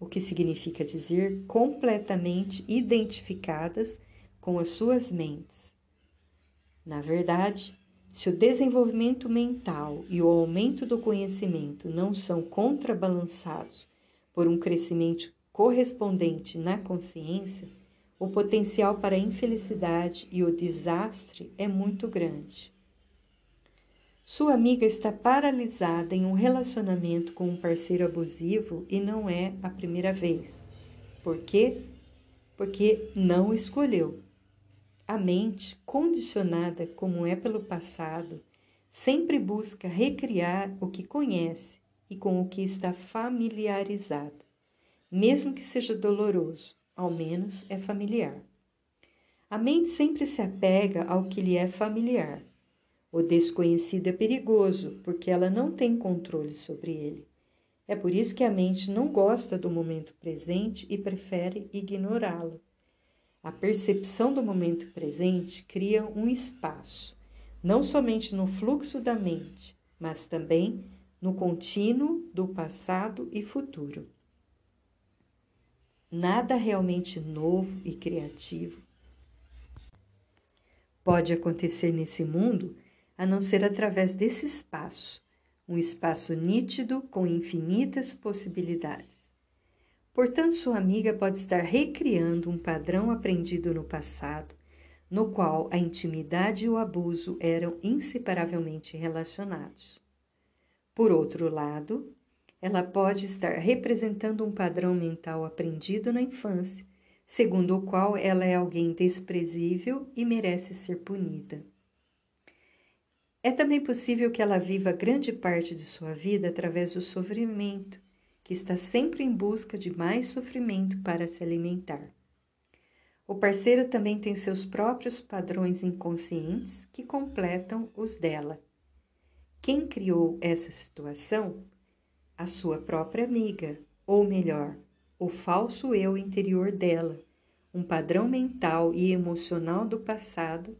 o que significa dizer completamente identificadas com as suas mentes. Na verdade, se o desenvolvimento mental e o aumento do conhecimento não são contrabalançados por um crescimento correspondente na consciência, o potencial para a infelicidade e o desastre é muito grande. Sua amiga está paralisada em um relacionamento com um parceiro abusivo e não é a primeira vez. Por quê? Porque não escolheu. A mente, condicionada como é pelo passado, sempre busca recriar o que conhece e com o que está familiarizada, mesmo que seja doloroso, ao menos é familiar. A mente sempre se apega ao que lhe é familiar o desconhecido é perigoso, porque ela não tem controle sobre ele. É por isso que a mente não gosta do momento presente e prefere ignorá-lo. A percepção do momento presente cria um espaço, não somente no fluxo da mente, mas também no contínuo do passado e futuro. Nada realmente novo e criativo pode acontecer nesse mundo a não ser através desse espaço, um espaço nítido com infinitas possibilidades. Portanto, sua amiga pode estar recriando um padrão aprendido no passado, no qual a intimidade e o abuso eram inseparavelmente relacionados. Por outro lado, ela pode estar representando um padrão mental aprendido na infância, segundo o qual ela é alguém desprezível e merece ser punida. É também possível que ela viva grande parte de sua vida através do sofrimento, que está sempre em busca de mais sofrimento para se alimentar. O parceiro também tem seus próprios padrões inconscientes que completam os dela. Quem criou essa situação? A sua própria amiga, ou melhor, o falso eu interior dela, um padrão mental e emocional do passado,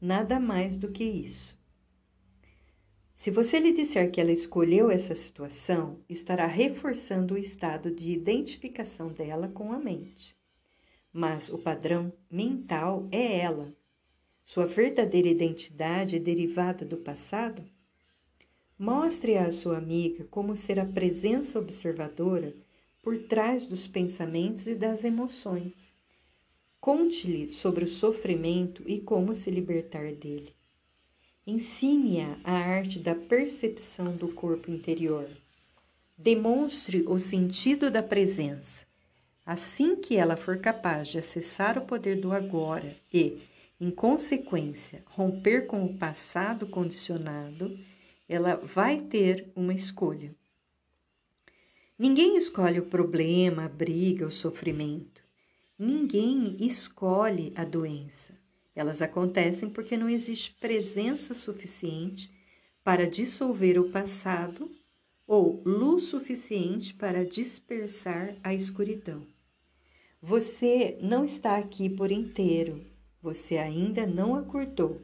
nada mais do que isso. Se você lhe disser que ela escolheu essa situação, estará reforçando o estado de identificação dela com a mente. Mas o padrão mental é ela. Sua verdadeira identidade é derivada do passado? Mostre à sua amiga como ser a presença observadora por trás dos pensamentos e das emoções. Conte-lhe sobre o sofrimento e como se libertar dele. Ensine-a a arte da percepção do corpo interior. Demonstre o sentido da presença. Assim que ela for capaz de acessar o poder do agora e, em consequência, romper com o passado condicionado, ela vai ter uma escolha. Ninguém escolhe o problema, a briga, o sofrimento. Ninguém escolhe a doença. Elas acontecem porque não existe presença suficiente para dissolver o passado ou luz suficiente para dispersar a escuridão. Você não está aqui por inteiro, você ainda não acordou.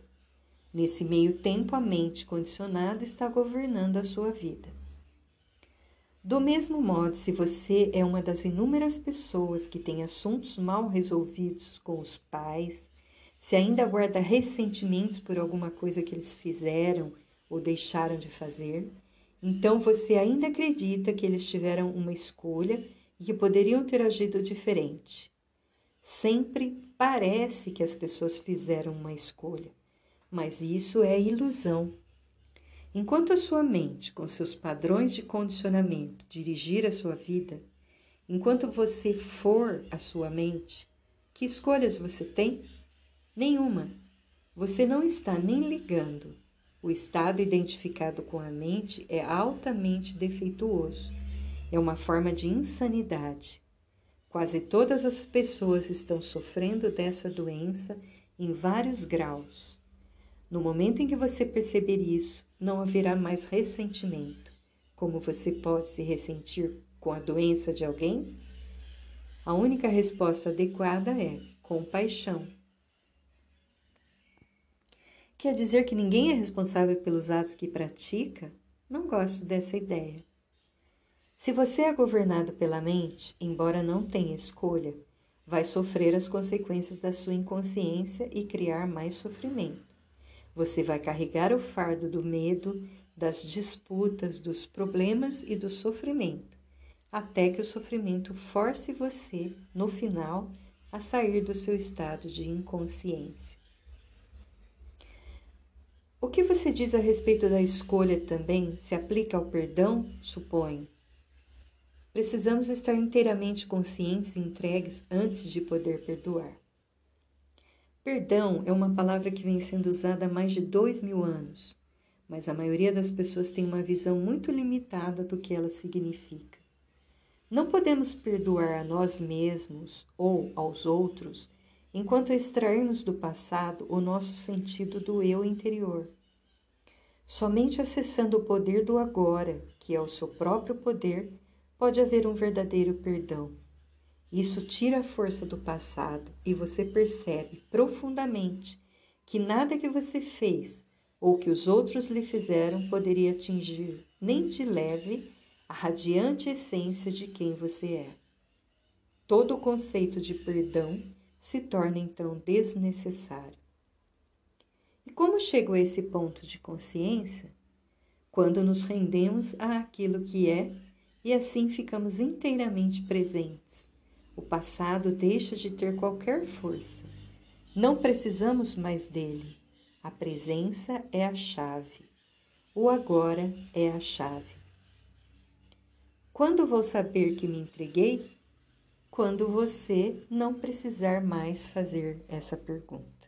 Nesse meio tempo, a mente condicionada está governando a sua vida. Do mesmo modo, se você é uma das inúmeras pessoas que tem assuntos mal resolvidos com os pais, se ainda guarda ressentimentos por alguma coisa que eles fizeram ou deixaram de fazer, então você ainda acredita que eles tiveram uma escolha e que poderiam ter agido diferente. Sempre parece que as pessoas fizeram uma escolha, mas isso é ilusão. Enquanto a sua mente, com seus padrões de condicionamento, dirigir a sua vida, enquanto você for a sua mente, que escolhas você tem? Nenhuma. Você não está nem ligando. O estado identificado com a mente é altamente defeituoso. É uma forma de insanidade. Quase todas as pessoas estão sofrendo dessa doença em vários graus. No momento em que você perceber isso, não haverá mais ressentimento. Como você pode se ressentir com a doença de alguém? A única resposta adequada é compaixão Quer dizer que ninguém é responsável pelos atos que pratica? Não gosto dessa ideia. Se você é governado pela mente, embora não tenha escolha, vai sofrer as consequências da sua inconsciência e criar mais sofrimento. Você vai carregar o fardo do medo, das disputas, dos problemas e do sofrimento, até que o sofrimento force você, no final, a sair do seu estado de inconsciência. O que você diz a respeito da escolha também se aplica ao perdão, suponho? Precisamos estar inteiramente conscientes e entregues antes de poder perdoar. Perdão é uma palavra que vem sendo usada há mais de dois mil anos, mas a maioria das pessoas tem uma visão muito limitada do que ela significa. Não podemos perdoar a nós mesmos ou aos outros enquanto extrairmos do passado o nosso sentido do eu interior. Somente acessando o poder do agora, que é o seu próprio poder, pode haver um verdadeiro perdão. Isso tira a força do passado e você percebe profundamente que nada que você fez ou que os outros lhe fizeram poderia atingir nem de leve a radiante essência de quem você é. Todo o conceito de perdão se torna então desnecessário. E como chego a esse ponto de consciência? Quando nos rendemos àquilo que é e assim ficamos inteiramente presentes. O passado deixa de ter qualquer força. Não precisamos mais dele. A presença é a chave. O agora é a chave. Quando vou saber que me entreguei? Quando você não precisar mais fazer essa pergunta.